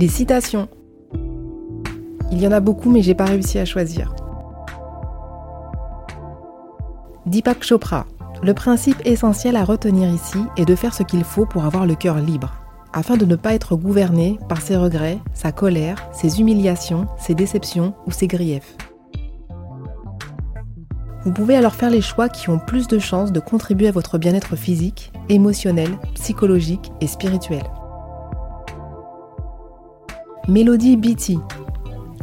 Les citations. Il y en a beaucoup mais j'ai pas réussi à choisir. Deepak Chopra. Le principe essentiel à retenir ici est de faire ce qu'il faut pour avoir le cœur libre, afin de ne pas être gouverné par ses regrets, sa colère, ses humiliations, ses déceptions ou ses griefs. Vous pouvez alors faire les choix qui ont plus de chances de contribuer à votre bien-être physique, émotionnel, psychologique et spirituel. Mélodie Beatty.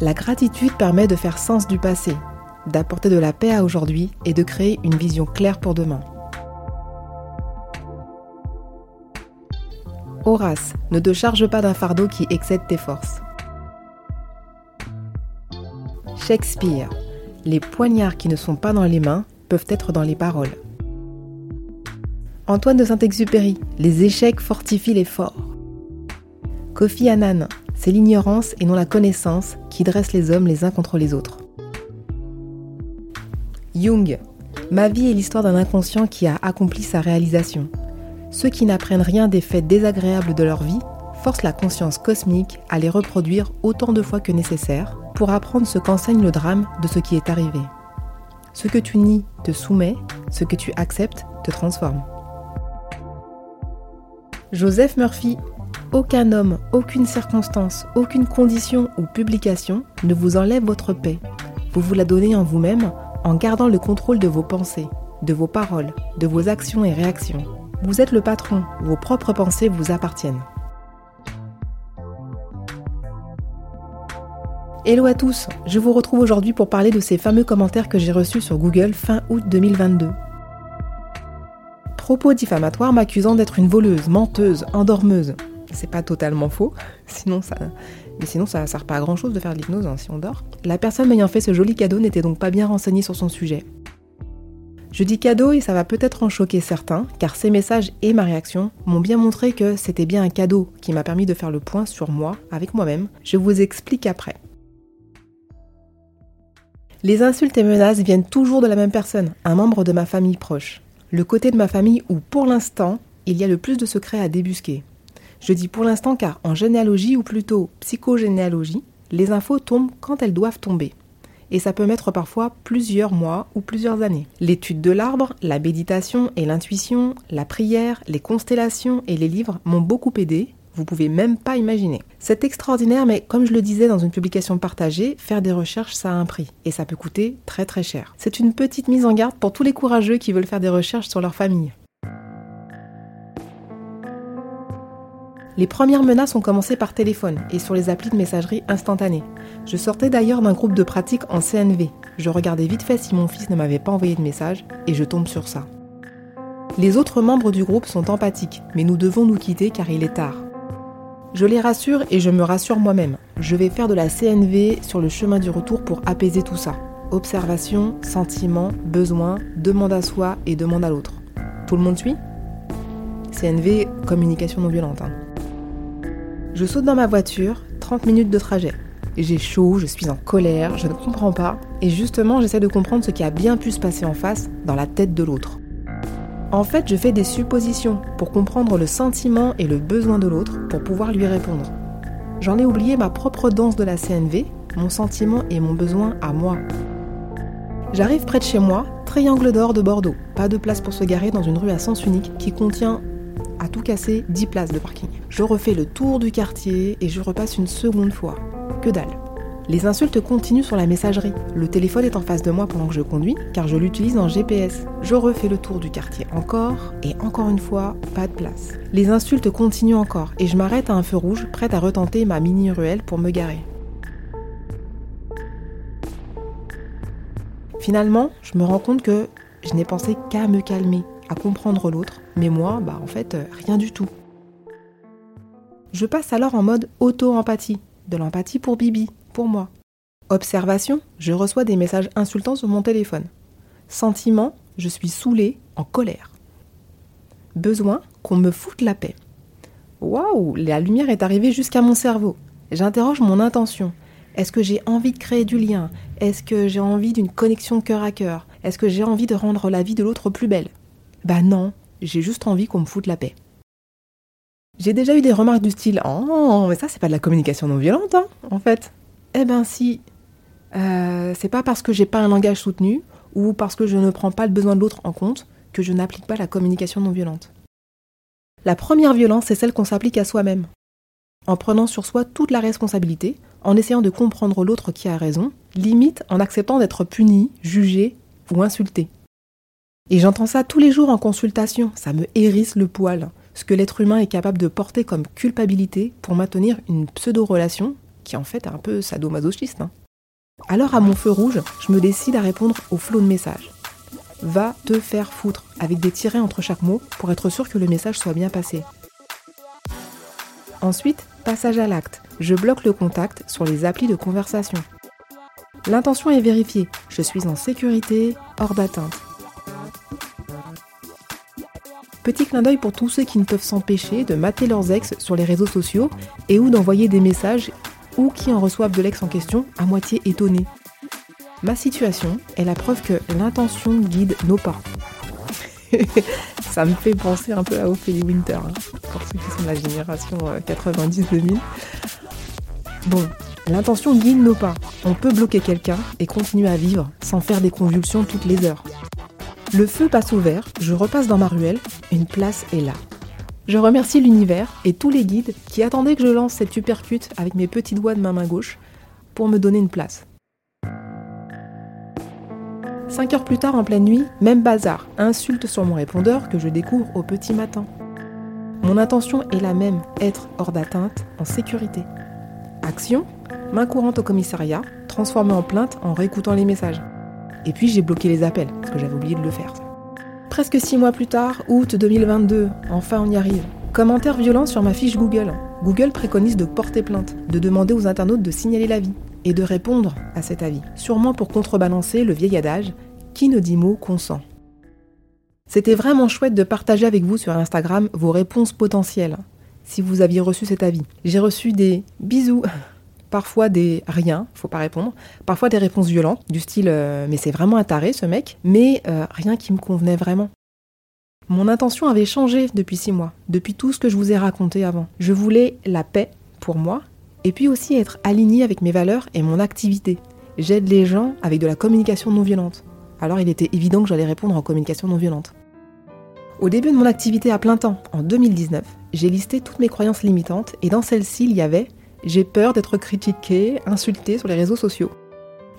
La gratitude permet de faire sens du passé, d'apporter de la paix à aujourd'hui et de créer une vision claire pour demain. Horace, ne te charge pas d'un fardeau qui excède tes forces. Shakespeare, les poignards qui ne sont pas dans les mains peuvent être dans les paroles. Antoine de Saint-Exupéry, les échecs fortifient les forts. Kofi Annan, c'est l'ignorance et non la connaissance qui dresse les hommes les uns contre les autres. Jung. Ma vie est l'histoire d'un inconscient qui a accompli sa réalisation. Ceux qui n'apprennent rien des faits désagréables de leur vie forcent la conscience cosmique à les reproduire autant de fois que nécessaire pour apprendre ce qu'enseigne le drame de ce qui est arrivé. Ce que tu nies te soumet, ce que tu acceptes te transforme. Joseph Murphy aucun homme, aucune circonstance, aucune condition ou publication ne vous enlève votre paix. Vous vous la donnez en vous-même en gardant le contrôle de vos pensées, de vos paroles, de vos actions et réactions. Vous êtes le patron, vos propres pensées vous appartiennent. Hello à tous, je vous retrouve aujourd'hui pour parler de ces fameux commentaires que j'ai reçus sur Google fin août 2022. Propos diffamatoires m'accusant d'être une voleuse, menteuse, endormeuse, c'est pas totalement faux, sinon ça, mais sinon ça sert pas à grand chose de faire de l'hypnose hein, si on dort. La personne m'ayant fait ce joli cadeau n'était donc pas bien renseignée sur son sujet. Je dis cadeau et ça va peut-être en choquer certains, car ces messages et ma réaction m'ont bien montré que c'était bien un cadeau qui m'a permis de faire le point sur moi, avec moi-même. Je vous explique après. Les insultes et menaces viennent toujours de la même personne, un membre de ma famille proche. Le côté de ma famille où, pour l'instant, il y a le plus de secrets à débusquer. Je dis pour l'instant car en généalogie ou plutôt psychogénéalogie, les infos tombent quand elles doivent tomber. Et ça peut mettre parfois plusieurs mois ou plusieurs années. L'étude de l'arbre, la méditation et l'intuition, la prière, les constellations et les livres m'ont beaucoup aidé, vous pouvez même pas imaginer. C'est extraordinaire, mais comme je le disais dans une publication partagée, faire des recherches, ça a un prix. Et ça peut coûter très très cher. C'est une petite mise en garde pour tous les courageux qui veulent faire des recherches sur leur famille. Les premières menaces ont commencé par téléphone et sur les applis de messagerie instantanée. Je sortais d'ailleurs d'un groupe de pratique en CNV. Je regardais vite fait si mon fils ne m'avait pas envoyé de message et je tombe sur ça. Les autres membres du groupe sont empathiques, mais nous devons nous quitter car il est tard. Je les rassure et je me rassure moi-même. Je vais faire de la CNV sur le chemin du retour pour apaiser tout ça. Observation, sentiment, besoin, demande à soi et demande à l'autre. Tout le monde suit? CNV, communication non violente. Hein. Je saute dans ma voiture, 30 minutes de trajet. J'ai chaud, je suis en colère, je ne comprends pas, et justement j'essaie de comprendre ce qui a bien pu se passer en face, dans la tête de l'autre. En fait, je fais des suppositions pour comprendre le sentiment et le besoin de l'autre pour pouvoir lui répondre. J'en ai oublié ma propre danse de la CNV, mon sentiment et mon besoin à moi. J'arrive près de chez moi, triangle d'or de Bordeaux. Pas de place pour se garer dans une rue à sens unique qui contient à tout casser 10 places de parking. Je refais le tour du quartier et je repasse une seconde fois. Que dalle. Les insultes continuent sur la messagerie. Le téléphone est en face de moi pendant que je conduis, car je l'utilise en GPS. Je refais le tour du quartier encore, et encore une fois, pas de place. Les insultes continuent encore, et je m'arrête à un feu rouge, prête à retenter ma mini-ruelle pour me garer. Finalement, je me rends compte que je n'ai pensé qu'à me calmer, à comprendre l'autre, mais moi, bah en fait, euh, rien du tout. Je passe alors en mode auto-empathie, de l'empathie pour Bibi, pour moi. Observation, je reçois des messages insultants sur mon téléphone. Sentiment, je suis saoulée, en colère. Besoin, qu'on me foute la paix. Waouh, la lumière est arrivée jusqu'à mon cerveau. J'interroge mon intention. Est-ce que j'ai envie de créer du lien? Est-ce que j'ai envie d'une connexion cœur à cœur? Est-ce que j'ai envie de rendre la vie de l'autre plus belle? Bah non, j'ai juste envie qu'on me foute la paix. J'ai déjà eu des remarques du style Oh, mais ça, c'est pas de la communication non violente, hein, en fait. Eh ben si. Euh, c'est pas parce que j'ai pas un langage soutenu ou parce que je ne prends pas le besoin de l'autre en compte que je n'applique pas la communication non violente. La première violence, c'est celle qu'on s'applique à soi-même. En prenant sur soi toute la responsabilité, en essayant de comprendre l'autre qui a raison, limite en acceptant d'être puni, jugé ou insulté. Et j'entends ça tous les jours en consultation, ça me hérisse le poil, ce que l'être humain est capable de porter comme culpabilité pour maintenir une pseudo-relation qui en fait est un peu sadomasochiste. Hein. Alors à mon feu rouge, je me décide à répondre au flot de messages. Va te faire foutre, avec des tirets entre chaque mot pour être sûr que le message soit bien passé. Ensuite, passage à l'acte. Je bloque le contact sur les applis de conversation. L'intention est vérifiée. Je suis en sécurité, hors d'atteinte. Petit clin d'œil pour tous ceux qui ne peuvent s'empêcher de mater leurs ex sur les réseaux sociaux et ou d'envoyer des messages ou qui en reçoivent de l'ex en question à moitié étonnés. Ma situation est la preuve que l'intention guide nos pas. Ça me fait penser un peu à Ophélie Winter, hein, pour ceux qui sont de la génération 90-2000. Euh, bon, l'intention guide nos pas. On peut bloquer quelqu'un et continuer à vivre sans faire des convulsions toutes les heures. Le feu passe au vert, je repasse dans ma ruelle, une place est là. Je remercie l'univers et tous les guides qui attendaient que je lance cette supercute avec mes petits doigts de ma main gauche pour me donner une place. Cinq heures plus tard, en pleine nuit, même bazar, insulte sur mon répondeur que je découvre au petit matin. Mon intention est la même, être hors d'atteinte, en sécurité. Action, main courante au commissariat, transformée en plainte en réécoutant les messages. Et puis j'ai bloqué les appels, parce que j'avais oublié de le faire. Presque six mois plus tard, août 2022, enfin on y arrive. Commentaire violent sur ma fiche Google. Google préconise de porter plainte, de demander aux internautes de signaler l'avis et de répondre à cet avis, sûrement pour contrebalancer le vieil adage qui ne dit mot consent? C'était vraiment chouette de partager avec vous sur Instagram vos réponses potentielles, si vous aviez reçu cet avis. J'ai reçu des bisous parfois des rien, faut pas répondre, parfois des réponses violentes, du style euh, mais c'est vraiment un taré ce mec, mais euh, rien qui me convenait vraiment. Mon intention avait changé depuis six mois, depuis tout ce que je vous ai raconté avant. Je voulais la paix pour moi, et puis aussi être aligné avec mes valeurs et mon activité. J'aide les gens avec de la communication non violente. Alors il était évident que j'allais répondre en communication non violente. Au début de mon activité à plein temps, en 2019, j'ai listé toutes mes croyances limitantes et dans celles-ci, il y avait j'ai peur d'être critiqué, insulté sur les réseaux sociaux.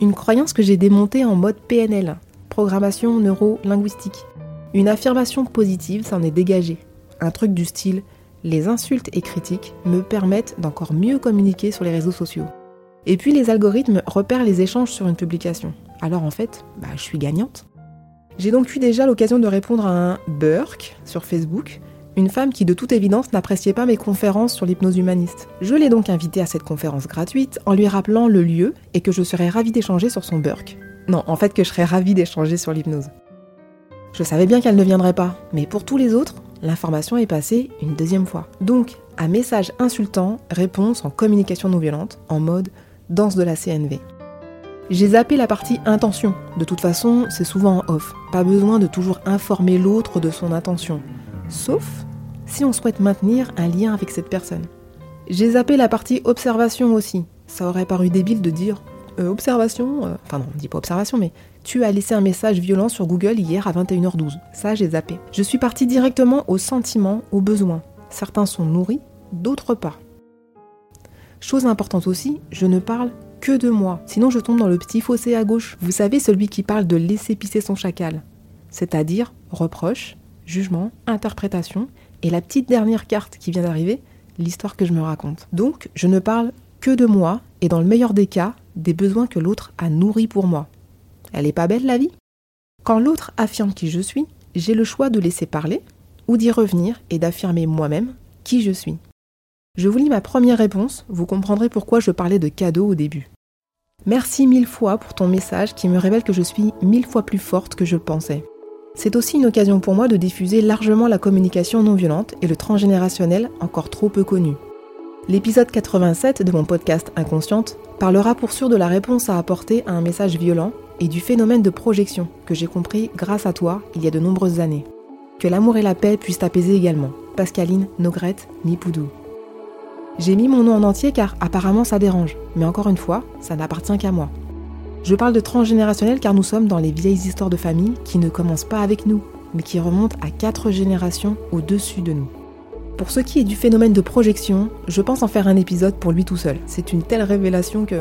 Une croyance que j'ai démontée en mode PNL, programmation neuro-linguistique. Une affirmation positive s'en est dégagée. Un truc du style les insultes et critiques me permettent d'encore mieux communiquer sur les réseaux sociaux. Et puis les algorithmes repèrent les échanges sur une publication. Alors en fait, bah, je suis gagnante. J'ai donc eu déjà l'occasion de répondre à un Burk sur Facebook, une femme qui de toute évidence n'appréciait pas mes conférences sur l'hypnose humaniste. Je l'ai donc invitée à cette conférence gratuite en lui rappelant le lieu et que je serais ravie d'échanger sur son Burke. Non, en fait que je serais ravie d'échanger sur l'hypnose. Je savais bien qu'elle ne viendrait pas, mais pour tous les autres, l'information est passée une deuxième fois. Donc, à message insultant, réponse en communication non violente, en mode danse de la CNV. J'ai zappé la partie intention. De toute façon, c'est souvent en off. Pas besoin de toujours informer l'autre de son intention. Sauf si on souhaite maintenir un lien avec cette personne. J'ai zappé la partie observation aussi. Ça aurait paru débile de dire euh, observation, euh, enfin non, on dit pas observation, mais tu as laissé un message violent sur Google hier à 21h12. Ça, j'ai zappé. Je suis partie directement aux sentiments, aux besoins. Certains sont nourris, d'autres pas. Chose importante aussi, je ne parle que de moi. Sinon, je tombe dans le petit fossé à gauche. Vous savez, celui qui parle de laisser pisser son chacal. C'est-à-dire reproche, jugement, interprétation, et la petite dernière carte qui vient d'arriver, l'histoire que je me raconte. Donc, je ne parle que de moi, et dans le meilleur des cas, des besoins que l'autre a nourris pour moi. Elle est pas belle la vie? Quand l'autre affirme qui je suis, j'ai le choix de laisser parler, ou d'y revenir et d'affirmer moi-même qui je suis. Je vous lis ma première réponse, vous comprendrez pourquoi je parlais de cadeau au début. Merci mille fois pour ton message qui me révèle que je suis mille fois plus forte que je le pensais. C'est aussi une occasion pour moi de diffuser largement la communication non violente et le transgénérationnel encore trop peu connu. L'épisode 87 de mon podcast Inconsciente parlera pour sûr de la réponse à apporter à un message violent et du phénomène de projection que j'ai compris grâce à toi il y a de nombreuses années. Que l'amour et la paix puissent t'apaiser également. Pascaline Nogrette Nipoudou. J'ai mis mon nom en entier car apparemment ça dérange, mais encore une fois, ça n'appartient qu'à moi. Je parle de transgénérationnel car nous sommes dans les vieilles histoires de famille qui ne commencent pas avec nous, mais qui remontent à quatre générations au-dessus de nous. Pour ce qui est du phénomène de projection, je pense en faire un épisode pour lui tout seul. C'est une telle révélation que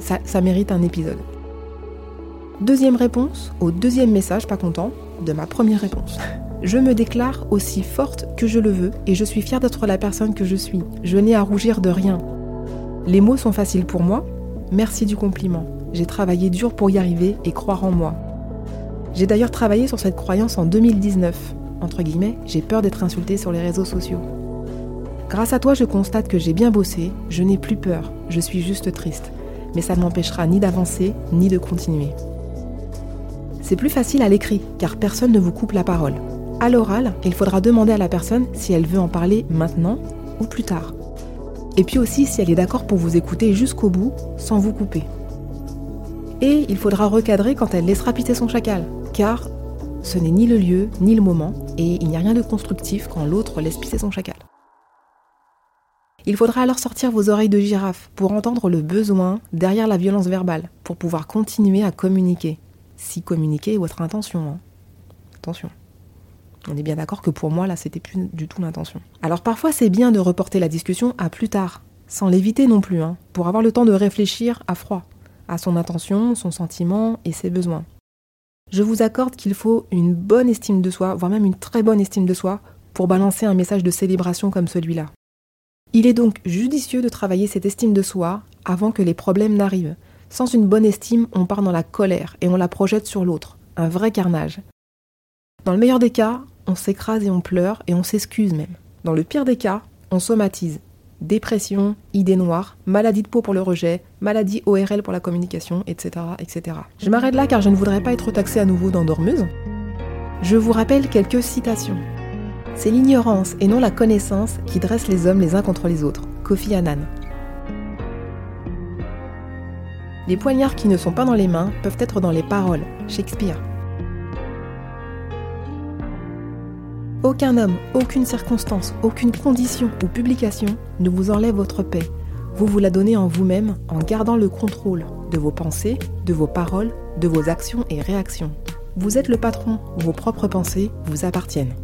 ça, mérite un épisode. Deuxième réponse au deuxième message pas content de ma première réponse. Je me déclare aussi forte que je le veux et je suis fière d'être la personne que je suis. Je n'ai à rougir de rien. Les mots sont faciles pour moi. Merci du compliment. J'ai travaillé dur pour y arriver et croire en moi. J'ai d'ailleurs travaillé sur cette croyance en 2019. Entre guillemets, j'ai peur d'être insultée sur les réseaux sociaux. Grâce à toi, je constate que j'ai bien bossé, je n'ai plus peur, je suis juste triste. Mais ça ne m'empêchera ni d'avancer, ni de continuer. C'est plus facile à l'écrit, car personne ne vous coupe la parole. À l'oral, il faudra demander à la personne si elle veut en parler maintenant ou plus tard. Et puis aussi si elle est d'accord pour vous écouter jusqu'au bout sans vous couper. Et il faudra recadrer quand elle laissera pisser son chacal, car ce n'est ni le lieu ni le moment, et il n'y a rien de constructif quand l'autre laisse pisser son chacal. Il faudra alors sortir vos oreilles de girafe pour entendre le besoin derrière la violence verbale, pour pouvoir continuer à communiquer. Si communiquer est votre intention. Hein. Attention. On est bien d'accord que pour moi, là, c'était plus du tout l'intention. Alors parfois, c'est bien de reporter la discussion à plus tard, sans l'éviter non plus, hein, pour avoir le temps de réfléchir à froid, à son intention, son sentiment et ses besoins. Je vous accorde qu'il faut une bonne estime de soi, voire même une très bonne estime de soi, pour balancer un message de célébration comme celui-là. Il est donc judicieux de travailler cette estime de soi avant que les problèmes n'arrivent. Sans une bonne estime, on part dans la colère et on la projette sur l'autre. Un vrai carnage. Dans le meilleur des cas, on s'écrase et on pleure et on s'excuse même. Dans le pire des cas, on somatise. Dépression, idées noires, maladie de peau pour le rejet, maladie ORL pour la communication, etc. etc. Je m'arrête là car je ne voudrais pas être taxée à nouveau d'endormeuse. Je vous rappelle quelques citations. C'est l'ignorance et non la connaissance qui dresse les hommes les uns contre les autres. Kofi Annan. Les poignards qui ne sont pas dans les mains peuvent être dans les paroles. Shakespeare. Aucun homme, aucune circonstance, aucune condition ou publication ne vous enlève votre paix. Vous vous la donnez en vous-même en gardant le contrôle de vos pensées, de vos paroles, de vos actions et réactions. Vous êtes le patron, vos propres pensées vous appartiennent.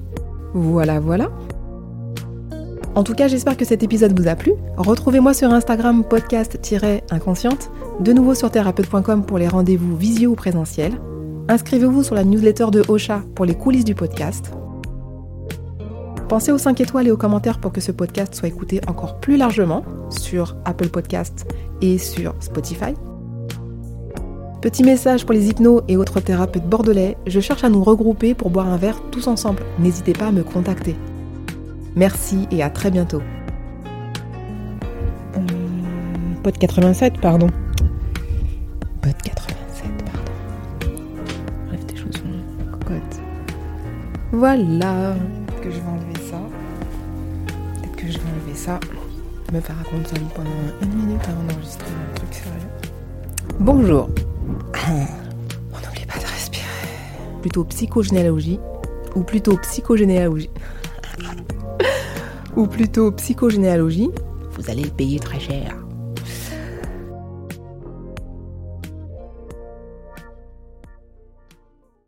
Voilà, voilà. En tout cas, j'espère que cet épisode vous a plu. Retrouvez-moi sur Instagram podcast-inconsciente, de nouveau sur thérapeute.com pour les rendez-vous visio ou présentiels. Inscrivez-vous sur la newsletter de Ocha pour les coulisses du podcast. Pensez aux 5 étoiles et aux commentaires pour que ce podcast soit écouté encore plus largement sur Apple Podcasts et sur Spotify. Petit message pour les hypnos et autres thérapeutes bordelais, je cherche à nous regrouper pour boire un verre tous ensemble. N'hésitez pas à me contacter. Merci et à très bientôt. Hum, pod 87, pardon. Pod 87, pardon. Bref, tes chaussons, cocotte. Voilà que je vais enlever je vais enlever ça. Me faire raconter ça pendant une minute avant d'enregistrer un truc sérieux. Bonjour. On n'oublie pas de respirer. Plutôt psychogénéalogie. Ou plutôt psychogénéalogie. ou plutôt psychogénéalogie. Vous allez le payer très cher.